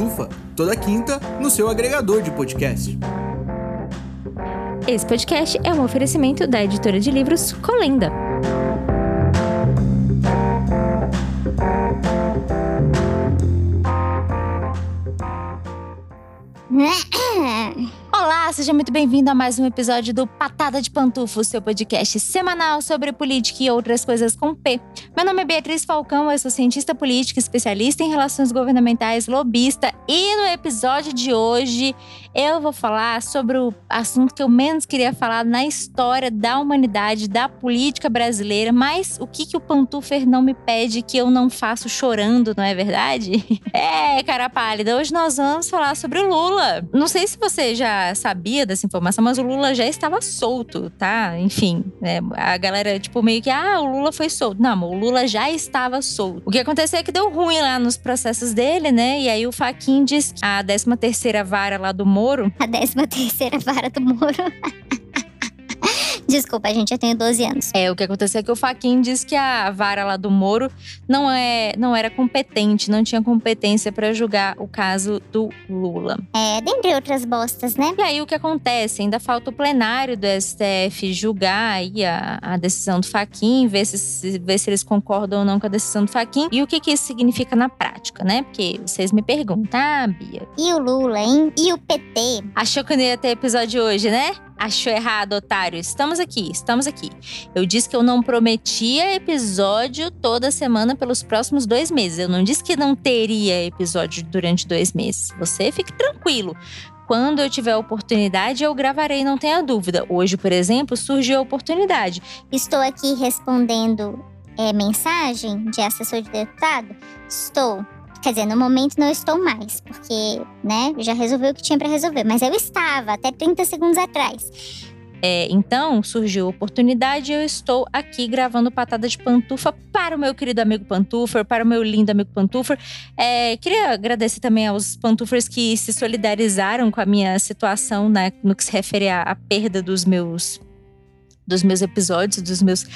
Pantufa, toda quinta no seu agregador de podcast. Esse podcast é um oferecimento da editora de livros Colenda. Olá, seja muito bem-vindo a mais um episódio do Patada de Pantufo, seu podcast semanal sobre política e outras coisas com P. Meu nome é Beatriz Falcão, eu sou cientista política, especialista em relações governamentais, lobista, e no episódio de hoje eu vou falar sobre o assunto que eu menos queria falar na história da humanidade, da política brasileira, mas o que, que o Pantufer não me pede que eu não faço chorando, não é verdade? É, cara pálida, hoje nós vamos falar sobre o Lula. Não sei se você já sabia dessa informação, mas o Lula já estava solto, tá? Enfim, né? a galera, tipo, meio que, ah, o Lula foi solto. Não, o Lula já estava solto. O que aconteceu é que deu ruim lá nos processos dele, né? E aí o Faquin diz que a 13 terceira vara lá do Moro. A 13 terceira vara do Moro. Desculpa, gente, eu tenho 12 anos. É, o que aconteceu é que o Faquin disse que a vara lá do Moro não, é, não era competente, não tinha competência para julgar o caso do Lula. É, dentre outras bostas, né? E aí o que acontece? Ainda falta o plenário do STF julgar aí a, a decisão do Faquin, ver se, ver se eles concordam ou não com a decisão do Faquin e o que, que isso significa na prática, né? Porque vocês me perguntam, ah, Bia. E o Lula, hein? E o PT? Achou que não ia ter episódio hoje, né? Achou errado, otário. Estamos aqui, estamos aqui. Eu disse que eu não prometia episódio toda semana pelos próximos dois meses. Eu não disse que não teria episódio durante dois meses. Você fique tranquilo. Quando eu tiver oportunidade, eu gravarei, não tenha dúvida. Hoje, por exemplo, surgiu a oportunidade. Estou aqui respondendo é, mensagem de assessor de deputado? Estou. Quer dizer, no momento não estou mais, porque, né, já resolveu o que tinha para resolver. Mas eu estava até 30 segundos atrás. É, então surgiu a oportunidade e eu estou aqui gravando Patada de Pantufa para o meu querido amigo Pantufer, para o meu lindo amigo Pantufer. É, queria agradecer também aos Pantufers que se solidarizaram com a minha situação né, no que se refere à, à perda dos meus dos meus episódios, dos meus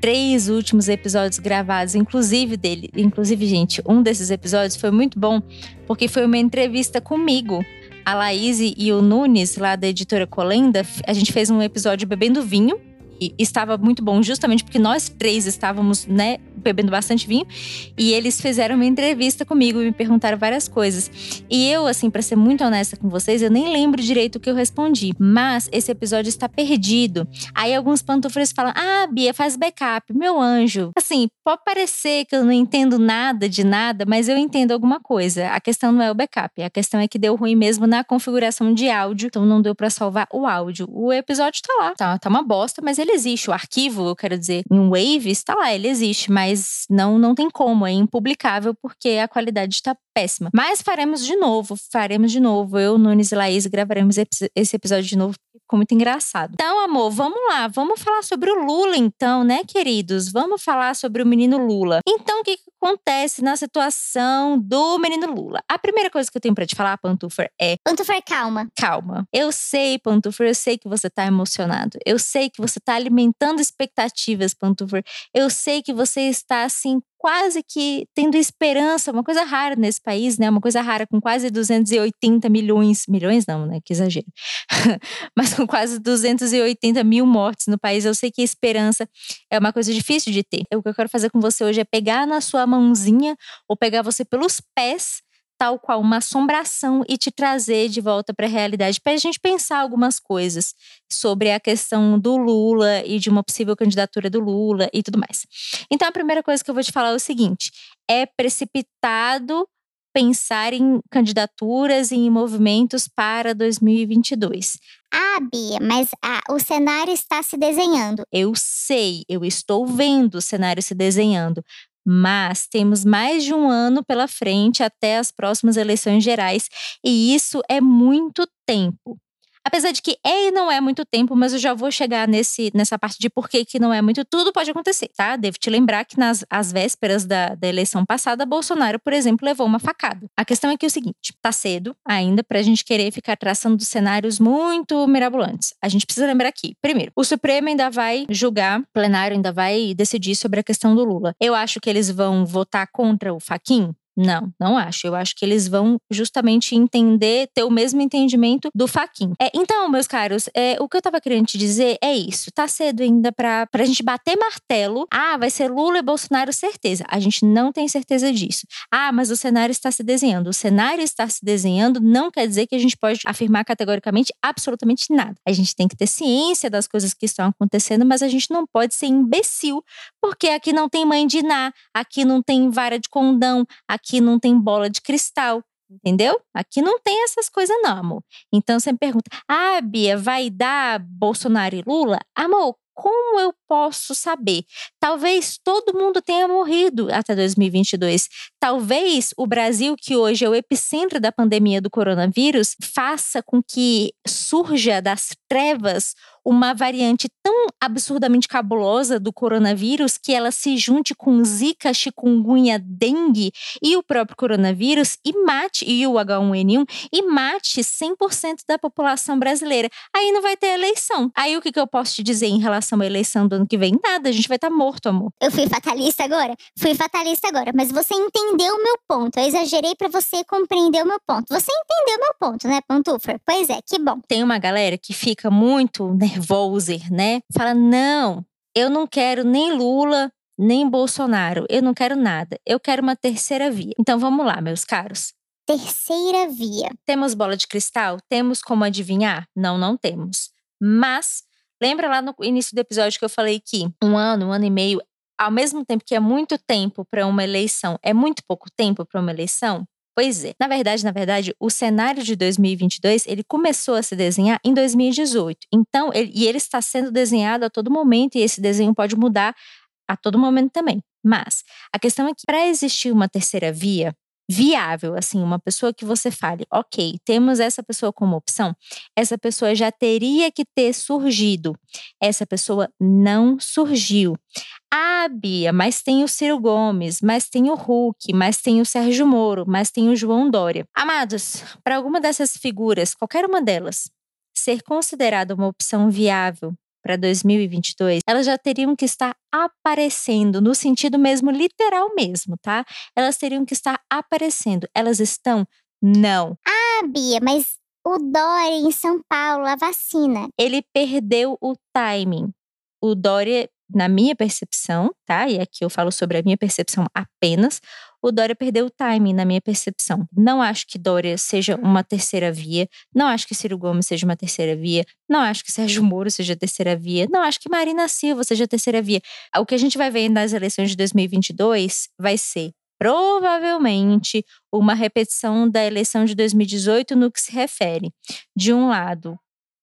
três últimos episódios gravados, inclusive dele. Inclusive, gente, um desses episódios foi muito bom, porque foi uma entrevista comigo. A Laís e o Nunes, lá da editora Colenda, a gente fez um episódio bebendo vinho e estava muito bom, justamente porque nós três estávamos, né, bebendo bastante vinho. E eles fizeram uma entrevista comigo e me perguntaram várias coisas. E eu, assim, para ser muito honesta com vocês, eu nem lembro direito o que eu respondi. Mas esse episódio está perdido. Aí alguns pantufres falam: Ah, Bia, faz backup, meu anjo. Assim, pode parecer que eu não entendo nada de nada, mas eu entendo alguma coisa. A questão não é o backup, a questão é que deu ruim mesmo na configuração de áudio, então não deu para salvar o áudio. O episódio tá lá, tá, tá uma bosta, mas ele existe. O arquivo, eu quero dizer, em Wave está lá, ele existe, mas não, não tem como, é impublicável porque a qualidade está péssima. Mas faremos de novo, faremos de novo. Eu, Nunes e Laís gravaremos esse episódio de novo ficou muito engraçado. Então, amor, vamos lá, vamos falar sobre o Lula, então, né, queridos? Vamos falar sobre o menino Lula. Então, o que, que acontece na situação do menino Lula? A primeira coisa que eu tenho para te falar, Pantufer, é. Pantufer, calma. Calma. Eu sei, Pantufer, eu sei que você tá emocionado. Eu sei que você tá alimentando expectativas, Pantufer. Eu sei que você está, assim, quase que tendo esperança, uma coisa rara nesse país, né? Uma coisa rara com quase 280 milhões, milhões não, né? Que exagero. Mas com quase 280 mil mortes no país, eu sei que esperança é uma coisa difícil de ter. O que eu quero fazer com você hoje é pegar na sua mãozinha ou pegar você pelos pés tal qual uma assombração e te trazer de volta para a realidade, para a gente pensar algumas coisas sobre a questão do Lula e de uma possível candidatura do Lula e tudo mais. Então, a primeira coisa que eu vou te falar é o seguinte: é precipitado pensar em candidaturas e em movimentos para 2022. Ah, Bia, mas ah, o cenário está se desenhando. Eu sei, eu estou vendo o cenário se desenhando, Mas temos mais de um ano pela frente até as próximas eleições gerais e isso é muito tempo. Apesar de que é e não é muito tempo, mas eu já vou chegar nesse, nessa parte de por que, que não é muito. Tudo pode acontecer, tá? Devo te lembrar que nas as vésperas da, da eleição passada, Bolsonaro, por exemplo, levou uma facada. A questão é que é o seguinte: tá cedo ainda pra gente querer ficar traçando cenários muito mirabolantes. A gente precisa lembrar aqui, primeiro, o Supremo ainda vai julgar, o plenário ainda vai decidir sobre a questão do Lula. Eu acho que eles vão votar contra o Faquin? Não, não acho. Eu acho que eles vão justamente entender, ter o mesmo entendimento do Faquin. É, então, meus caros, é, o que eu tava querendo te dizer é isso. Tá cedo ainda pra, pra gente bater martelo. Ah, vai ser Lula e Bolsonaro, certeza. A gente não tem certeza disso. Ah, mas o cenário está se desenhando. O cenário está se desenhando não quer dizer que a gente pode afirmar categoricamente absolutamente nada. A gente tem que ter ciência das coisas que estão acontecendo, mas a gente não pode ser imbecil, porque aqui não tem mãe de Ná, aqui não tem vara de condão, aqui aqui não tem bola de cristal, entendeu? Aqui não tem essas coisas, não, amor. Então você me pergunta: ah, Bia, vai dar Bolsonaro e Lula? Amor, como eu posso saber? Talvez todo mundo tenha morrido até 2022. Talvez o Brasil, que hoje é o epicentro da pandemia do coronavírus, faça com que surja das trevas uma variante tão absurdamente cabulosa do coronavírus que ela se junte com Zika, chikungunya, dengue e o próprio coronavírus e mate, e o H1N1, e mate 100% da população brasileira. Aí não vai ter eleição. Aí o que, que eu posso te dizer em relação à eleição do ano que vem? Nada, a gente vai estar tá morto, amor. Eu fui fatalista agora? Fui fatalista agora, mas você entendeu o meu ponto. Eu exagerei para você compreender o meu ponto. Você entendeu o meu ponto, né, Pantufer? Pois é, que bom. Tem uma galera que fica muito nervoser, né? Fala: não, eu não quero nem Lula, nem Bolsonaro. Eu não quero nada. Eu quero uma terceira via. Então vamos lá, meus caros. Terceira via. Temos bola de cristal? Temos como adivinhar? Não, não temos. Mas lembra lá no início do episódio que eu falei que um ano, um ano e meio, ao mesmo tempo que é muito tempo para uma eleição, é muito pouco tempo para uma eleição? Pois é. Na verdade, na verdade, o cenário de 2022, ele começou a se desenhar em 2018. Então, ele, e ele está sendo desenhado a todo momento e esse desenho pode mudar a todo momento também. Mas a questão é que para existir uma terceira via, viável, assim, uma pessoa que você fale, ok, temos essa pessoa como opção, essa pessoa já teria que ter surgido. Essa pessoa não surgiu. Ah, Bia, mas tem o Ciro Gomes, mas tem o Hulk, mas tem o Sérgio Moro, mas tem o João Dória. Amados, para alguma dessas figuras, qualquer uma delas, ser considerada uma opção viável para 2022, elas já teriam que estar aparecendo, no sentido mesmo literal mesmo, tá? Elas teriam que estar aparecendo. Elas estão? Não. Ah, Bia, mas o Dória em São Paulo, a vacina. Ele perdeu o timing. O Dória na minha percepção, tá? E aqui eu falo sobre a minha percepção apenas, o Dória perdeu o timing na minha percepção. Não acho que Dória seja uma terceira via, não acho que Ciro Gomes seja uma terceira via, não acho que Sérgio Moro seja terceira via, não acho que Marina Silva seja terceira via. O que a gente vai ver nas eleições de 2022 vai ser provavelmente uma repetição da eleição de 2018 no que se refere, de um lado,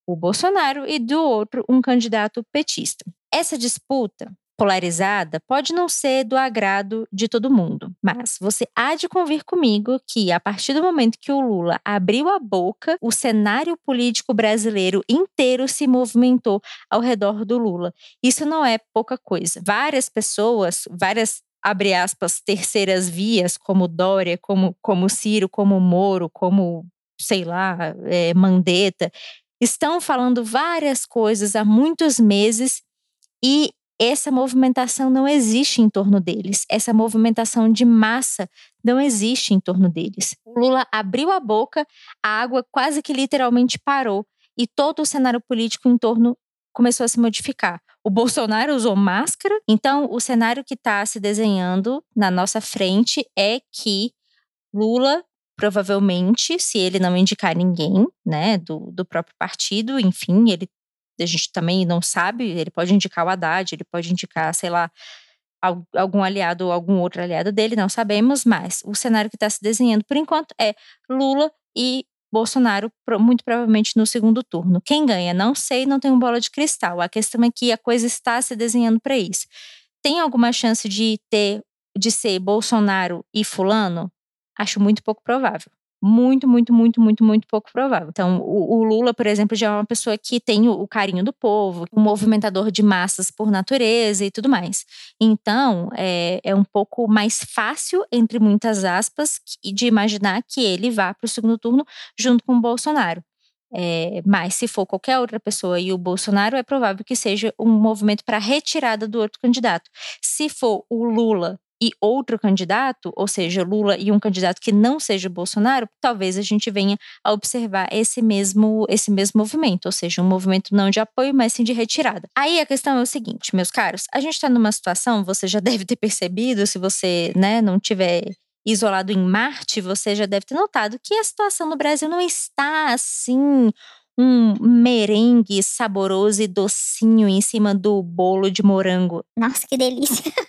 o Bolsonaro e do outro, um candidato petista. Essa disputa polarizada pode não ser do agrado de todo mundo, mas você há de convir comigo que, a partir do momento que o Lula abriu a boca, o cenário político brasileiro inteiro se movimentou ao redor do Lula. Isso não é pouca coisa. Várias pessoas, várias abre aspas, terceiras vias, como Dória, como, como Ciro, como Moro, como, sei lá, é, Mandetta, estão falando várias coisas há muitos meses e essa movimentação não existe em torno deles. Essa movimentação de massa não existe em torno deles. O Lula abriu a boca, a água quase que literalmente parou e todo o cenário político em torno começou a se modificar. O Bolsonaro usou máscara, então o cenário que está se desenhando na nossa frente é que Lula provavelmente, se ele não indicar ninguém, né, do, do próprio partido, enfim, ele a gente também não sabe, ele pode indicar o Haddad, ele pode indicar, sei lá, algum aliado ou algum outro aliado dele, não sabemos, mas o cenário que está se desenhando por enquanto é Lula e Bolsonaro, muito provavelmente no segundo turno. Quem ganha? Não sei, não tenho bola de cristal. A questão é que a coisa está se desenhando para isso. Tem alguma chance de ter de ser Bolsonaro e Fulano, acho muito pouco provável. Muito, muito, muito, muito, muito pouco provável. Então, o, o Lula, por exemplo, já é uma pessoa que tem o, o, carinho do povo, um movimentador de massas por natureza e tudo mais. Então, é, é um pouco mais fácil, entre muitas aspas, de imaginar que ele vá para o segundo turno junto com o Bolsonaro. É, mas se for qualquer outra pessoa e o Bolsonaro, é provável que seja um movimento para retirada do outro candidato. Se for o Lula e outro candidato, ou seja, Lula e um candidato que não seja Bolsonaro, talvez a gente venha a observar esse mesmo esse mesmo movimento, ou seja, um movimento não de apoio, mas sim de retirada. Aí a questão é o seguinte, meus caros, a gente está numa situação, você já deve ter percebido, se você, né, não tiver isolado em Marte, você já deve ter notado que a situação no Brasil não está assim um merengue saboroso e docinho em cima do bolo de morango. Nossa, que delícia!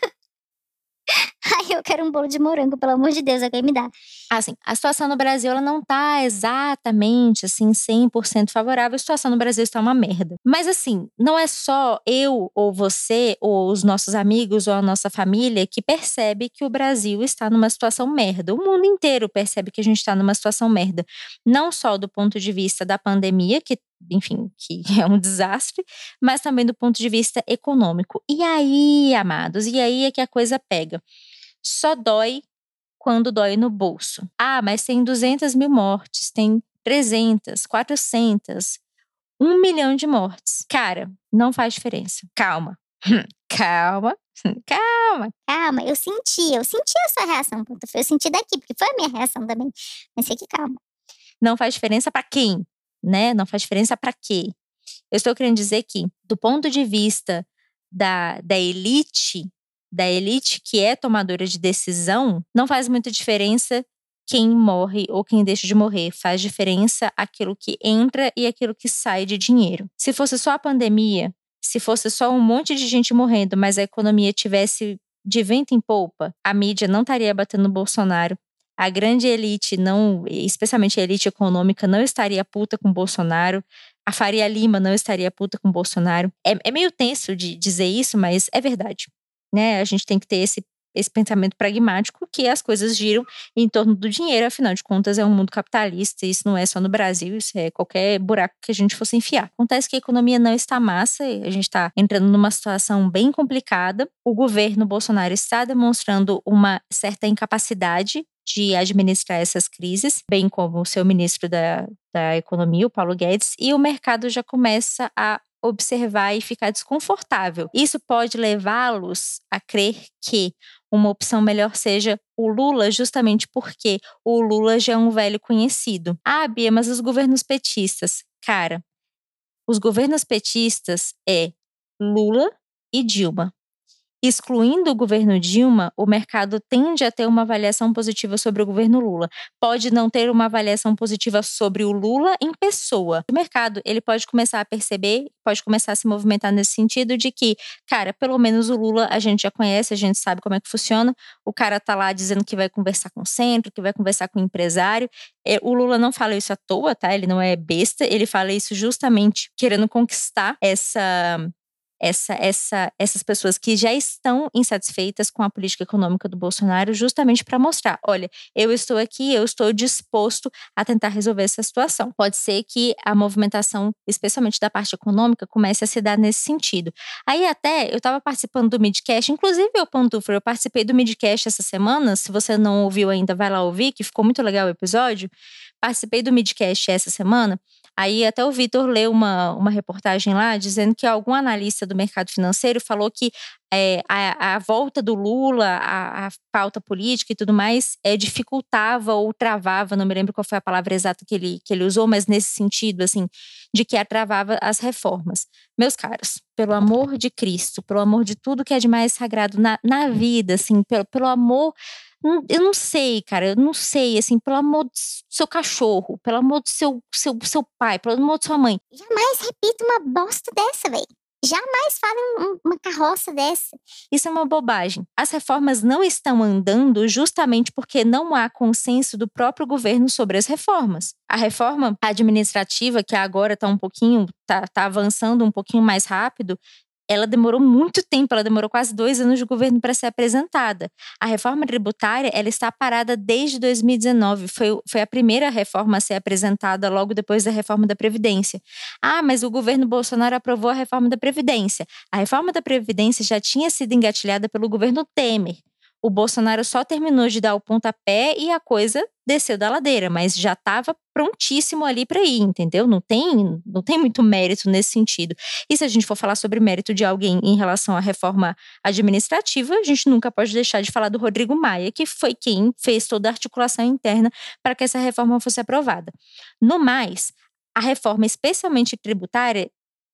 Eu quero um bolo de morango, pelo amor de Deus, alguém me dá. Assim, a situação no Brasil ela não tá exatamente assim 100% favorável. A situação no Brasil está uma merda. Mas assim, não é só eu ou você ou os nossos amigos ou a nossa família que percebe que o Brasil está numa situação merda. O mundo inteiro percebe que a gente está numa situação merda. Não só do ponto de vista da pandemia, que enfim, que é um desastre, mas também do ponto de vista econômico. E aí, amados, e aí é que a coisa pega. Só dói quando dói no bolso. Ah, mas tem 200 mil mortes, tem 300, 400, um milhão de mortes. Cara, não faz diferença. Calma. Calma, calma. Calma, eu senti, eu senti a sua reação, eu senti daqui, porque foi a minha reação também. Mas sei que calma. Não faz diferença para quem? né? Não faz diferença para quê? Eu estou querendo dizer que, do ponto de vista da, da elite, da elite que é tomadora de decisão, não faz muita diferença quem morre ou quem deixa de morrer. Faz diferença aquilo que entra e aquilo que sai de dinheiro. Se fosse só a pandemia, se fosse só um monte de gente morrendo, mas a economia tivesse de vento em polpa, a mídia não estaria batendo no Bolsonaro, a grande elite, não, especialmente a elite econômica, não estaria puta com Bolsonaro. A Faria Lima não estaria puta com Bolsonaro. É, é meio tenso de dizer isso, mas é verdade. Né? A gente tem que ter esse esse pensamento pragmático que as coisas giram em torno do dinheiro, afinal de contas é um mundo capitalista, isso não é só no Brasil, isso é qualquer buraco que a gente fosse enfiar. Acontece que a economia não está massa, a gente está entrando numa situação bem complicada. O governo Bolsonaro está demonstrando uma certa incapacidade de administrar essas crises, bem como o seu ministro da, da Economia, o Paulo Guedes, e o mercado já começa a observar e ficar desconfortável. Isso pode levá-los a crer que uma opção melhor seja o Lula, justamente porque o Lula já é um velho conhecido. Ah, Bia, mas os governos petistas. Cara, os governos petistas é Lula e Dilma. Excluindo o governo Dilma, o mercado tende a ter uma avaliação positiva sobre o governo Lula. Pode não ter uma avaliação positiva sobre o Lula em pessoa. O mercado, ele pode começar a perceber, pode começar a se movimentar nesse sentido de que, cara, pelo menos o Lula a gente já conhece, a gente sabe como é que funciona. O cara tá lá dizendo que vai conversar com o centro, que vai conversar com o empresário. É, o Lula não fala isso à toa, tá? Ele não é besta, ele fala isso justamente querendo conquistar essa essa, essa, essas pessoas que já estão insatisfeitas com a política econômica do Bolsonaro, justamente para mostrar: olha, eu estou aqui, eu estou disposto a tentar resolver essa situação. Pode ser que a movimentação, especialmente da parte econômica, comece a se dar nesse sentido. Aí, até, eu estava participando do Midcast, inclusive eu, Pantufra, eu participei do Midcast essa semana. Se você não ouviu ainda, vai lá ouvir, que ficou muito legal o episódio. Participei do Midcast essa semana. Aí até o Vitor leu uma, uma reportagem lá dizendo que algum analista do mercado financeiro falou que é, a, a, volta do Lula, a, a, pauta política e tudo mais, é, dificultava ou travava, não me lembro qual foi a palavra exata que ele, que ele usou, mas nesse sentido, assim, de que travava as reformas. Meus caros, pelo amor de Cristo, pelo amor de tudo que é de mais sagrado na, na vida, assim, pelo, pelo amor eu não sei, cara, eu não sei, assim, pelo amor do seu cachorro, pelo amor do seu, seu, seu pai, pelo amor de sua mãe. Jamais repita uma bosta dessa, velho. Jamais fale uma carroça dessa. Isso é uma bobagem. As reformas não estão andando justamente porque não há consenso do próprio governo sobre as reformas. A reforma administrativa, que agora está um pouquinho, está tá avançando um pouquinho mais rápido, ela demorou muito tempo, ela demorou quase dois anos de governo para ser apresentada. A reforma tributária, ela está parada desde 2019, foi, foi a primeira reforma a ser apresentada logo depois da reforma da Previdência. Ah, mas o governo Bolsonaro aprovou a reforma da Previdência. A reforma da Previdência já tinha sido engatilhada pelo governo Temer o Bolsonaro só terminou de dar o pontapé e a coisa desceu da ladeira, mas já estava prontíssimo ali para ir, entendeu? Não tem, não tem muito mérito nesse sentido. E se a gente for falar sobre mérito de alguém em relação à reforma administrativa, a gente nunca pode deixar de falar do Rodrigo Maia, que foi quem fez toda a articulação interna para que essa reforma fosse aprovada. No mais, a reforma, especialmente tributária,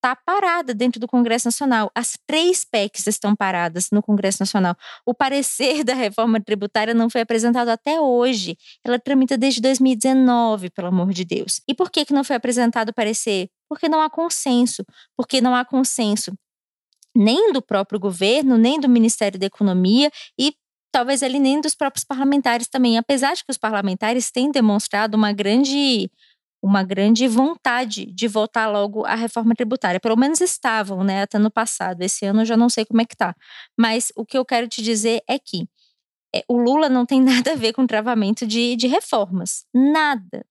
está parada dentro do Congresso Nacional. As três PECs estão paradas no Congresso Nacional. O parecer da reforma tributária não foi apresentado até hoje. Ela tramita desde 2019, pelo amor de Deus. E por que, que não foi apresentado o parecer? Porque não há consenso. Porque não há consenso nem do próprio governo, nem do Ministério da Economia e talvez ali nem dos próprios parlamentares também, apesar de que os parlamentares têm demonstrado uma grande uma grande vontade de votar logo a reforma tributária. Pelo menos estavam, né, até no passado. Esse ano eu já não sei como é que tá. Mas o que eu quero te dizer é que é, o Lula não tem nada a ver com travamento de, de reformas. Nada.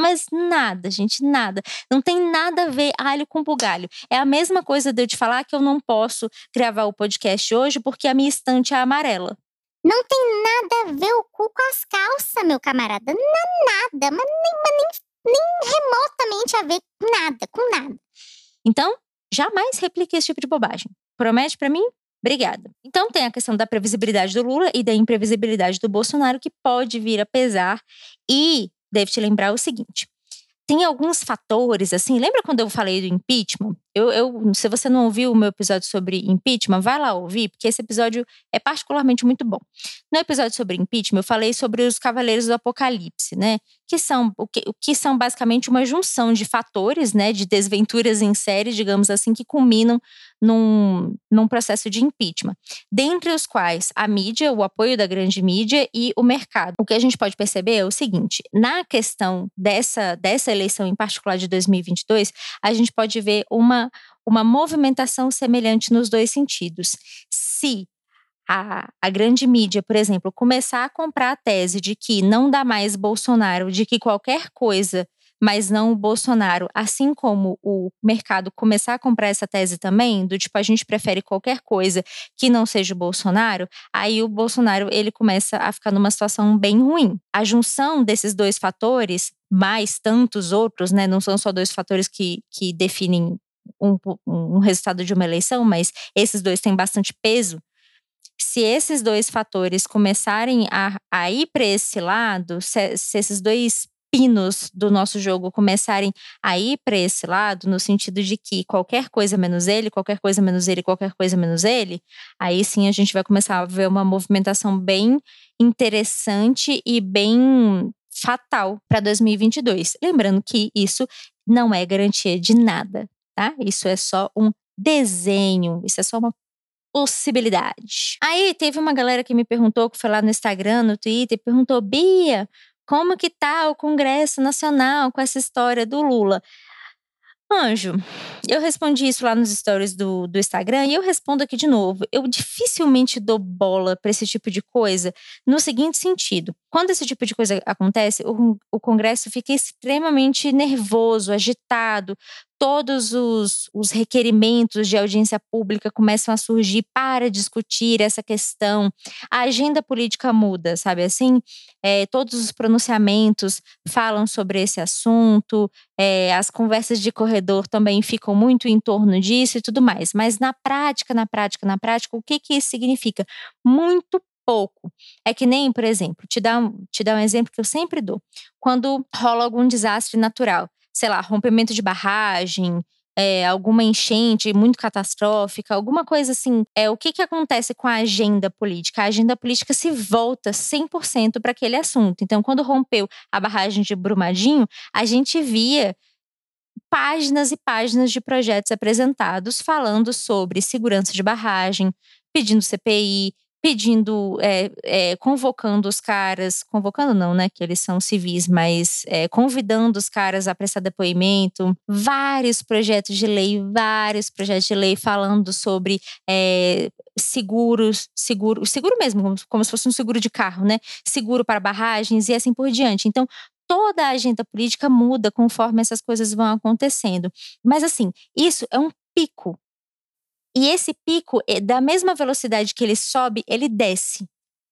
Mas nada, gente, nada. Não tem nada a ver alho com bugalho. É a mesma coisa de eu te falar que eu não posso gravar o podcast hoje porque a minha estante é amarela. Não tem nada a ver o cu com as calças, meu camarada. Não, nada, mas nem, mas nem nem remotamente a ver com nada, com nada. Então, jamais replique esse tipo de bobagem. Promete para mim? Obrigada. Então tem a questão da previsibilidade do Lula e da imprevisibilidade do Bolsonaro que pode vir a pesar e deve te lembrar o seguinte: tem alguns fatores, assim, lembra quando eu falei do impeachment? Eu, eu, se você não ouviu o meu episódio sobre impeachment, vai lá ouvir, porque esse episódio é particularmente muito bom. No episódio sobre impeachment, eu falei sobre os Cavaleiros do Apocalipse, né? Que são o que, que são basicamente uma junção de fatores, né? De desventuras em série, digamos assim, que culminam num, num processo de impeachment. Dentre os quais a mídia, o apoio da grande mídia e o mercado. O que a gente pode perceber é o seguinte: na questão dessa, dessa eleição em particular de 2022, a gente pode ver uma, uma movimentação semelhante nos dois sentidos. Se a, a, grande mídia, por exemplo, começar a comprar a tese de que não dá mais Bolsonaro, de que qualquer coisa mas não o Bolsonaro. Assim como o mercado começar a comprar essa tese também, do tipo, a gente prefere qualquer coisa que não seja o Bolsonaro, aí o Bolsonaro ele começa a ficar numa situação bem ruim. A junção desses dois fatores, mais tantos outros, né? Não são só dois fatores que, que definem um, um resultado de uma eleição, mas esses dois têm bastante peso se esses dois fatores começarem a, a ir para esse lado, se, se, esses dois pinos do nosso jogo começarem a ir para esse lado, no sentido de que qualquer coisa menos ele, qualquer coisa menos ele, qualquer coisa menos ele, aí sim a gente vai começar a ver uma movimentação bem interessante e bem fatal para 2022. Lembrando que isso não é garantia de nada, tá? Isso é só um desenho, isso é só uma possibilidade. Aí teve uma galera que me perguntou, que foi lá no Instagram, no Twitter, perguntou: Bia, como que tá o Congresso Nacional com essa história do Lula? Anjo, eu respondi isso lá nos stories do, do Instagram e eu respondo aqui de novo. Eu dificilmente dou bola para esse tipo de coisa no seguinte sentido: quando esse tipo de coisa acontece, o, o Congresso fica extremamente nervoso, agitado, todos os, os, requerimentos de audiência pública começam a surgir para discutir essa questão. A agenda política muda, sabe assim? É, todos os pronunciamentos falam sobre esse assunto, é, as conversas de corredor também ficam muito em torno disso e tudo mais. Mas na prática, na prática, na prática, o que, que isso significa? Muito pouco. É que nem, por exemplo, te dar, te dar um exemplo que eu sempre dou. Quando rola algum desastre natural sei lá, rompimento de barragem, é, alguma enchente muito catastrófica, alguma coisa assim. É, o que, que acontece com a agenda política? A agenda política se volta 100% para aquele assunto. Então, quando rompeu a barragem de Brumadinho, a gente via páginas e páginas de projetos apresentados falando sobre segurança de barragem, pedindo CPI, pedindo, é, é, convocando os caras, convocando não, né, que eles são civis, mas é, convidando os caras a prestar depoimento, vários projetos de lei, vários projetos de lei falando sobre seguros, seguro, seguro mesmo, como, como se fosse um seguro de carro, né, seguro para barragens e assim por diante. Então, toda a agenda política muda conforme essas coisas vão acontecendo. Mas assim, isso é um pico e esse pico, eh, da mesma velocidade que ele sobe, ele desce.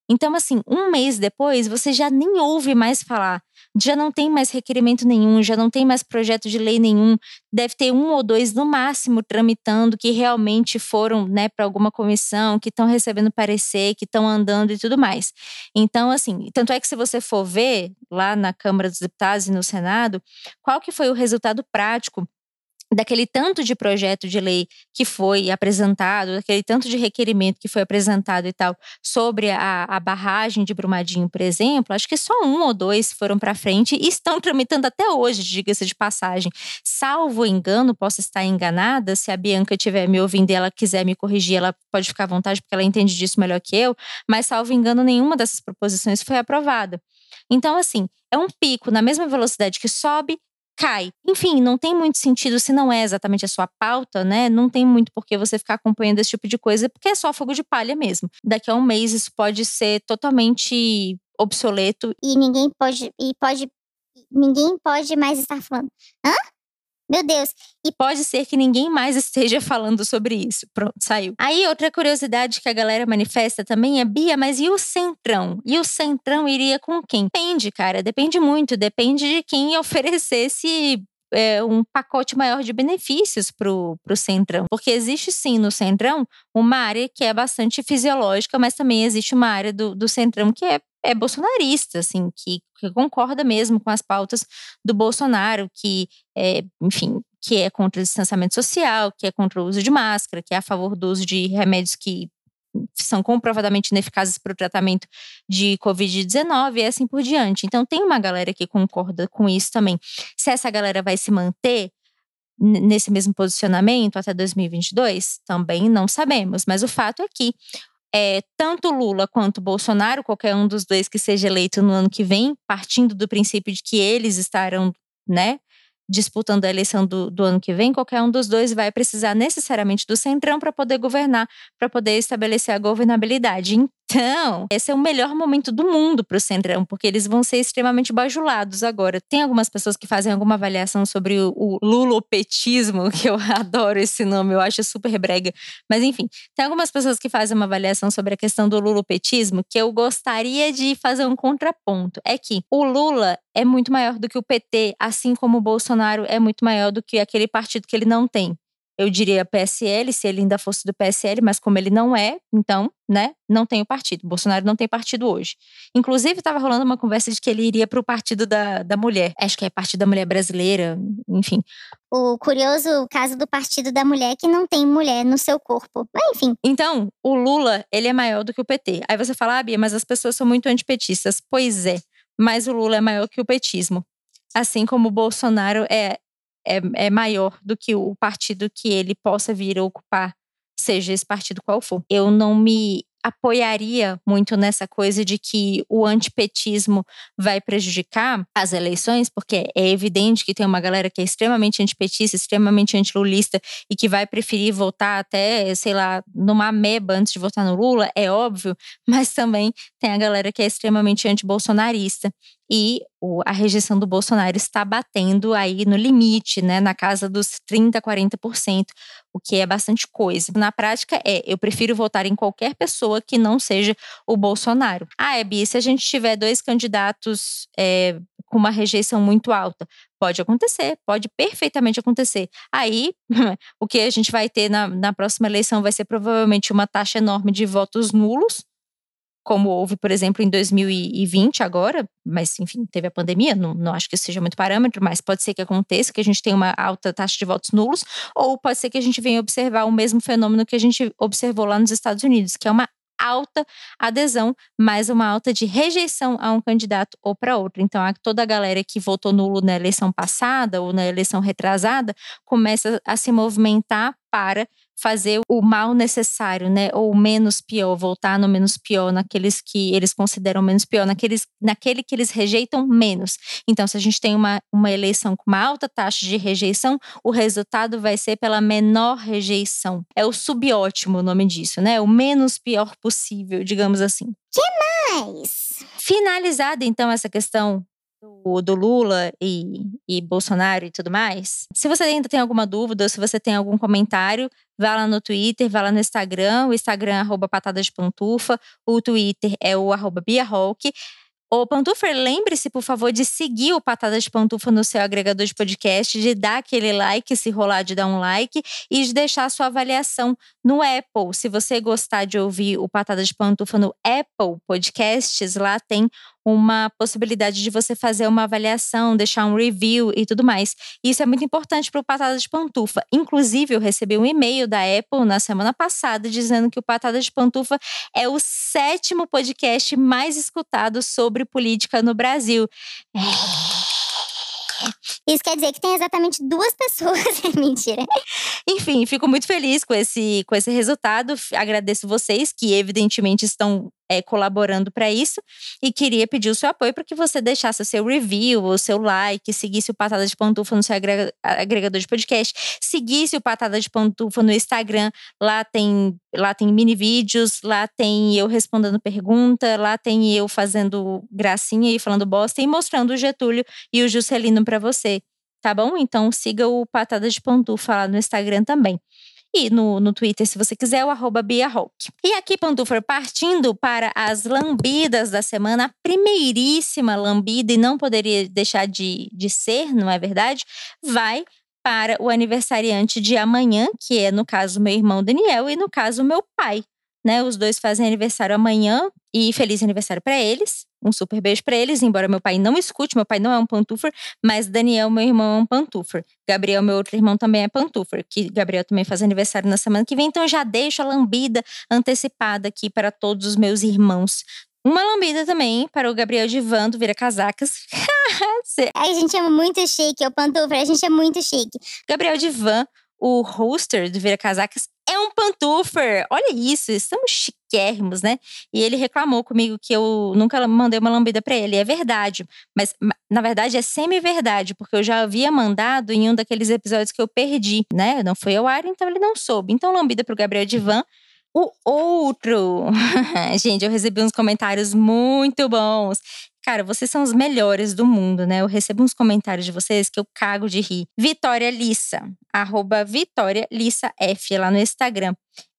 Então, assim, um mês depois, você já nem ouve mais falar, já não tem mais requerimento nenhum, já não tem mais projeto de lei nenhum, deve ter um ou dois no máximo tramitando que realmente foram, né, para alguma comissão, que estão recebendo parecer, que estão andando e tudo mais. Então, assim, tanto é que se você for ver lá na Câmara dos Deputados e no Senado, qual que foi o resultado prático daquele tanto de projeto de lei que foi apresentado, daquele tanto de requerimento que foi apresentado e tal, sobre a, a barragem de Brumadinho, por exemplo, acho que só um ou dois foram para frente e estão tramitando até hoje, diga-se de passagem. Salvo engano, posso estar enganada, se a Bianca estiver me ouvindo e ela quiser me corrigir, ela pode ficar à vontade, porque ela entende disso melhor que eu, mas salvo engano, nenhuma dessas proposições foi aprovada. Então, assim, é um pico na mesma velocidade que sobe, cai. Enfim, não tem muito sentido se não é exatamente a sua pauta, né? Não tem muito por que você ficar acompanhando esse tipo de coisa, porque é só fogo de palha mesmo. Daqui a um mês isso pode ser totalmente obsoleto. E ninguém pode. E pode. Ninguém pode mais estar falando. Hã? Meu Deus. E pode ser que ninguém mais esteja falando sobre isso. Pronto, saiu. Aí, outra curiosidade que a galera manifesta também é: Bia, mas e o Centrão? E o Centrão iria com quem? Depende, cara. Depende muito. Depende de quem oferecesse é, um pacote maior de benefícios para o Centrão. Porque existe sim no Centrão uma área que é bastante fisiológica, mas também existe uma área do, do Centrão que é é bolsonarista, assim, que, que, concorda mesmo com as pautas do Bolsonaro, que, é, enfim, que é contra o distanciamento social, que é contra o uso de máscara, que é a favor do uso de remédios que são comprovadamente ineficazes para o tratamento de Covid-19 e assim por diante. Então, tem uma galera que concorda com isso também. Se essa galera vai se manter nesse mesmo posicionamento até 2022, também não sabemos. Mas o fato é que é, tanto Lula quanto Bolsonaro, qualquer um dos dois que seja eleito no ano que vem, partindo do princípio de que eles estarão, né, disputando a eleição do, do, ano que vem, qualquer um dos dois vai precisar necessariamente do centrão para poder governar, para poder estabelecer a governabilidade. Então, esse é o melhor momento do mundo para o Centrão, porque eles vão ser extremamente bajulados agora. Tem algumas pessoas que fazem alguma avaliação sobre o, o lulopetismo, que eu adoro esse nome, eu acho super brega. Mas enfim, tem algumas pessoas que fazem uma avaliação sobre a questão do lulopetismo que eu gostaria de fazer um contraponto. É que o Lula é muito maior do que o PT, assim como o Bolsonaro é muito maior do que aquele partido que ele não tem eu diria PSL, se ele ainda fosse do PSL, mas como ele não é, então, né, não tem o partido. Bolsonaro não tem partido hoje. Inclusive, estava rolando uma conversa de que ele iria para o Partido da, da Mulher. Acho que é Partido da Mulher Brasileira, enfim. O curioso caso do Partido da Mulher que não tem mulher no seu corpo. Mas, enfim. Então, o Lula, ele é maior do que o PT. Aí você fala, ah, Bia, mas as pessoas são muito antipetistas. Pois é, mas o Lula é maior que o petismo. Assim como o Bolsonaro é é, é maior do que o partido que ele possa vir a ocupar, seja esse partido qual for. Eu não me apoiaria muito nessa coisa de que o antipetismo vai prejudicar as eleições, porque é evidente que tem uma galera que é extremamente antipetista, extremamente antilulista e que vai preferir votar até, sei lá, numa meba antes de votar no Lula, é óbvio, mas também tem a galera que é extremamente antibolsonarista e a rejeição do Bolsonaro está batendo aí no limite, né, na casa dos 30, 40%, o que é bastante coisa. Na prática é, eu prefiro votar em qualquer pessoa que não seja o Bolsonaro. Ah, Ebi, se a gente tiver dois candidatos é, com uma rejeição muito alta, pode acontecer, pode perfeitamente acontecer. Aí, o que a gente vai ter na, na próxima eleição vai ser provavelmente uma taxa enorme de votos nulos, como houve, por exemplo, em 2020 agora, mas enfim, teve a pandemia, não, não acho que isso seja muito parâmetro, mas pode ser que aconteça, que a gente tenha uma alta taxa de votos nulos, ou pode ser que a gente venha observar o mesmo fenômeno que a gente observou lá nos Estados Unidos, que é uma alta adesão, mas uma alta de rejeição a um candidato ou para outro. Então, toda a galera que votou nulo na eleição passada ou na eleição retrasada começa a se movimentar para fazer o mal necessário, né? Ou menos pior, voltar no menos pior, naqueles que eles consideram menos pior, naqueles, naquele que eles rejeitam menos. Então, se a gente tem uma, uma eleição com uma alta taxa de rejeição, o resultado vai ser pela menor rejeição. É o subótimo o nome disso, né? O menos pior possível, digamos assim. Que mais? Finalizada, então, essa questão do, do Lula e, e Bolsonaro e tudo mais. Se você ainda tem alguma dúvida, ou se você tem algum comentário, vá lá no Twitter, vá lá no Instagram. O Instagram é arroba patada de pantufa, o Twitter é o arroba Bia Hulk. Ô, Pantufer, lembre-se, por favor, de seguir o Patada de Pantufa no seu agregador de podcast, de dar aquele like, se rolar, de dar um like, e de deixar a sua avaliação no Apple. Se você gostar de ouvir o Patada de Pantufa no Apple Podcasts, lá tem uma possibilidade de você fazer uma avaliação, deixar um review e tudo mais. Isso é muito importante para o Patada de Pantufa. Inclusive, eu recebi um e-mail da Apple na semana passada dizendo que o Patada de Pantufa é o sétimo podcast mais escutado sobre política no Brasil. É. Isso quer dizer que tem exatamente duas pessoas. Mentira. Enfim, fico muito feliz com esse, com esse resultado. Agradeço vocês que, evidentemente, estão é, colaborando para isso. E queria pedir o seu apoio para que você deixasse o seu review, o seu like, seguisse o Patada de Pantufa no seu agregador de podcast, seguisse o Patada de Pantufa no Instagram. Lá tem, lá tem mini vídeos, lá tem eu respondendo pergunta, lá tem eu fazendo gracinha e falando bosta e mostrando o Getúlio e o Juscelino para você. Tá bom? Então siga o Patada de Pantufa lá no Instagram também. E no, no Twitter, se você quiser, o arroba Bia Hulk. E aqui, Pantufa, partindo para as lambidas da semana, a primeiríssima lambida, e não poderia deixar de, de ser, não é verdade? Vai para o aniversariante de amanhã, que é, no caso, meu irmão Daniel, e no caso, meu pai. Né? Os dois fazem aniversário amanhã e feliz aniversário para eles. Um super beijo para eles, embora meu pai não escute, meu pai não é um pantufer, mas Daniel, meu irmão, é um pantufer. Gabriel, meu outro irmão, também é pantufer, que Gabriel também faz aniversário na semana que vem, então eu já deixo a lambida antecipada aqui para todos os meus irmãos. Uma lambida também para o Gabriel Divan do Vira Casacas. a gente é muito chique, o pantufer, a gente é muito chique. Gabriel Divan, o hoster do Vira Casacas, é um pantufer. Olha isso, estamos chiquérrimos, né? E ele reclamou comigo que eu nunca mandei uma lambida para ele. É verdade, mas na verdade é semi-verdade, porque eu já havia mandado em um daqueles episódios que eu perdi, né? Não foi ao ar, então ele não soube. Então, lambida pro Gabriel Divan. O outro. Gente, eu recebi uns comentários muito bons. Cara, vocês são os melhores do mundo, né? Eu recebo uns comentários de vocês que eu cago de rir. Vitória Lissa, arroba Vitória Lissa F lá no Instagram.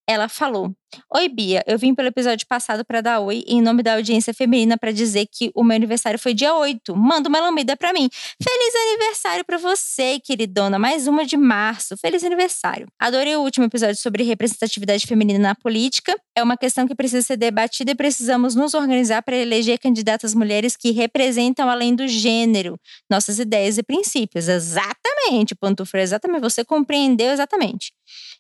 Ela falou: Oi, Bia, eu vim pelo episódio passado para dar oi em nome da audiência feminina para dizer que o meu aniversário foi dia 8. Manda uma lambida para mim. Feliz aniversário para você, queridona. Mais uma de março. Feliz aniversário. Adorei o último episódio sobre representatividade feminina na política. É uma questão que precisa ser debatida e precisamos nos organizar para eleger candidatas mulheres que representam além do gênero nossas ideias e princípios. Exatamente, Pantufra, exatamente. Você compreendeu exatamente.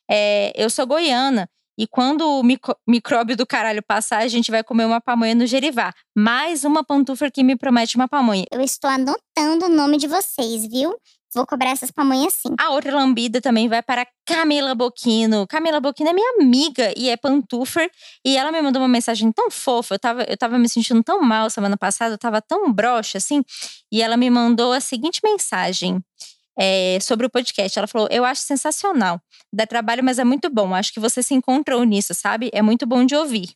É, eu sou goiana e quando o micróbio do caralho passar, a gente vai comer uma pamonha no Gerivá. Mais uma pantufa que me promete uma pamonha. Eu estou anotando o nome de vocês, viu? Vou cobrar essas pamonhas sim. A outra lambida também vai para Camila Boquino. Camila Boquino é minha amiga e é pantufer. E ela me mandou uma mensagem tão fofa. Eu tava, eu tava me sentindo tão mal semana passada, eu tava tão broxa assim. E ela me mandou a seguinte mensagem é, sobre o podcast. Ela falou: Eu acho sensacional. Dá trabalho, mas é muito bom. Acho que você se encontrou nisso, sabe? É muito bom de ouvir.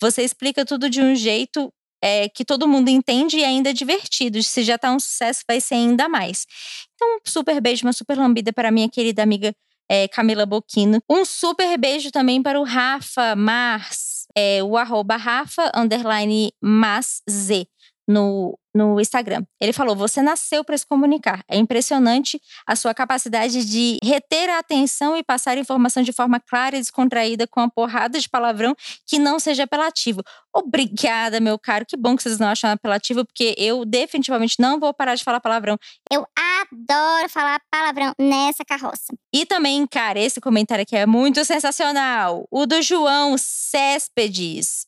Você explica tudo de um jeito é, que todo mundo entende e ainda é divertido. Se já tá um sucesso, vai ser ainda mais. Então, um super beijo, uma super lambida para minha querida amiga é, Camila Boquino. Um super beijo também para o Rafa Mars, é, o arroba Rafa underline Mas Z no, no Instagram. Ele falou: Você nasceu para se comunicar. É impressionante a sua capacidade de reter a atenção e passar informação de forma clara e descontraída com uma porrada de palavrão que não seja apelativo. Obrigada, meu caro. Que bom que vocês não acham apelativo, porque eu definitivamente não vou parar de falar palavrão. Eu adoro falar palavrão nessa carroça. E também, cara, esse comentário aqui é muito sensacional. O do João Céspedes.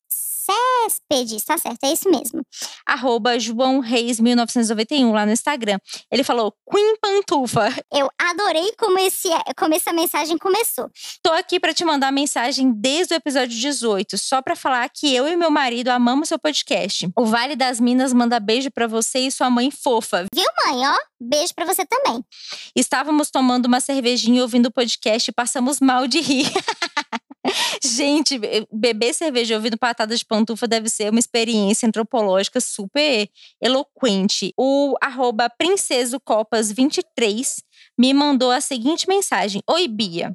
Céspedes, tá certo, é isso mesmo. Arroba João Reis 1991 lá no Instagram. Ele falou Queen Pantufa. Eu adorei como, esse, como essa mensagem começou. Tô aqui para te mandar mensagem desde o episódio 18, só para falar que eu e meu marido amamos seu podcast. O Vale das Minas manda beijo para você e sua mãe fofa. Viu, mãe? Ó, beijo para você também. Estávamos tomando uma cervejinha ouvindo o podcast e passamos mal de rir. Gente, beber cerveja ouvindo patada de pantufa deve ser uma experiência antropológica super eloquente. O arroba princesocopas23 me mandou a seguinte mensagem. Oi, Bia.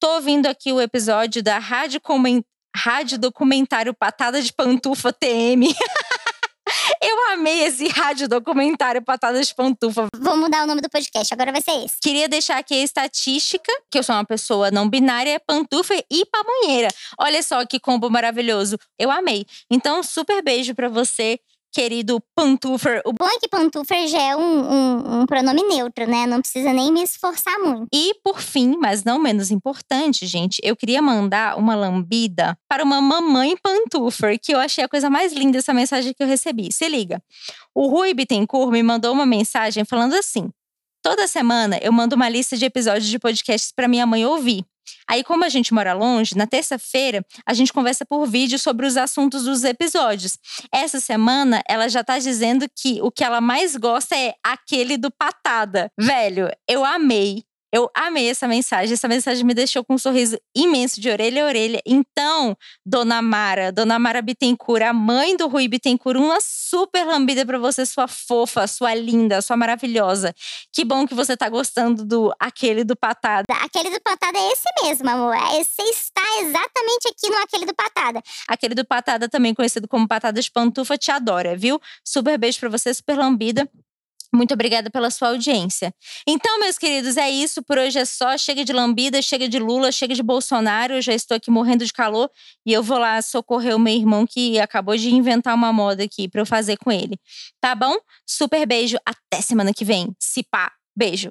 Tô ouvindo aqui o episódio da Rádio, Coment... Rádio Documentário Patada de Pantufa TM. Eu amei esse rádio documentário Patadas de Pantufa. Vou mudar o nome do podcast, agora vai ser esse. Queria deixar aqui a estatística, que eu sou uma pessoa não binária, é pantufa e pamonheira. Olha só que combo maravilhoso. Eu amei. Então, super beijo para você querido Pantufer. O bom é que Pantufer já é um, um, um, pronome neutro, né? Não precisa nem me esforçar muito. E por fim, mas não menos importante, gente, eu queria mandar uma lambida para uma mamãe Pantufer, que eu achei a coisa mais linda essa mensagem que eu recebi. Se liga. O Rui Bittencourt me mandou uma mensagem falando assim: Toda semana eu mando uma lista de episódios de podcasts para minha mãe ouvir. Aí, como a gente mora longe, na terça-feira a gente conversa por vídeo sobre os assuntos dos episódios. Essa semana ela já tá dizendo que o que ela mais gosta é aquele do patada. Velho, eu amei. Eu amei essa mensagem. Essa mensagem me deixou com um sorriso imenso de orelha a orelha. Então, Dona Mara, Dona Mara Bittencourt, a mãe do Rui Bittencourt, uma super lambida para você, sua fofa, sua linda, sua maravilhosa. Que bom que você tá gostando do aquele do patada. Aquele do patada é esse mesmo, amor. É, você está exatamente aqui no aquele do patada. Aquele do patada, também conhecido como patada de pantufa, te adora, viu? Super beijo para você, super lambida. Muito obrigada pela sua audiência. Então, meus queridos, é isso. Por hoje é só. Chega de lambida, chega de Lula, chega de Bolsonaro. Eu já estou aqui morrendo de calor e eu vou lá socorrer o meu irmão que acabou de inventar uma moda aqui para eu fazer com ele. Tá bom? Super beijo. Até semana que vem. Se pá. Beijo.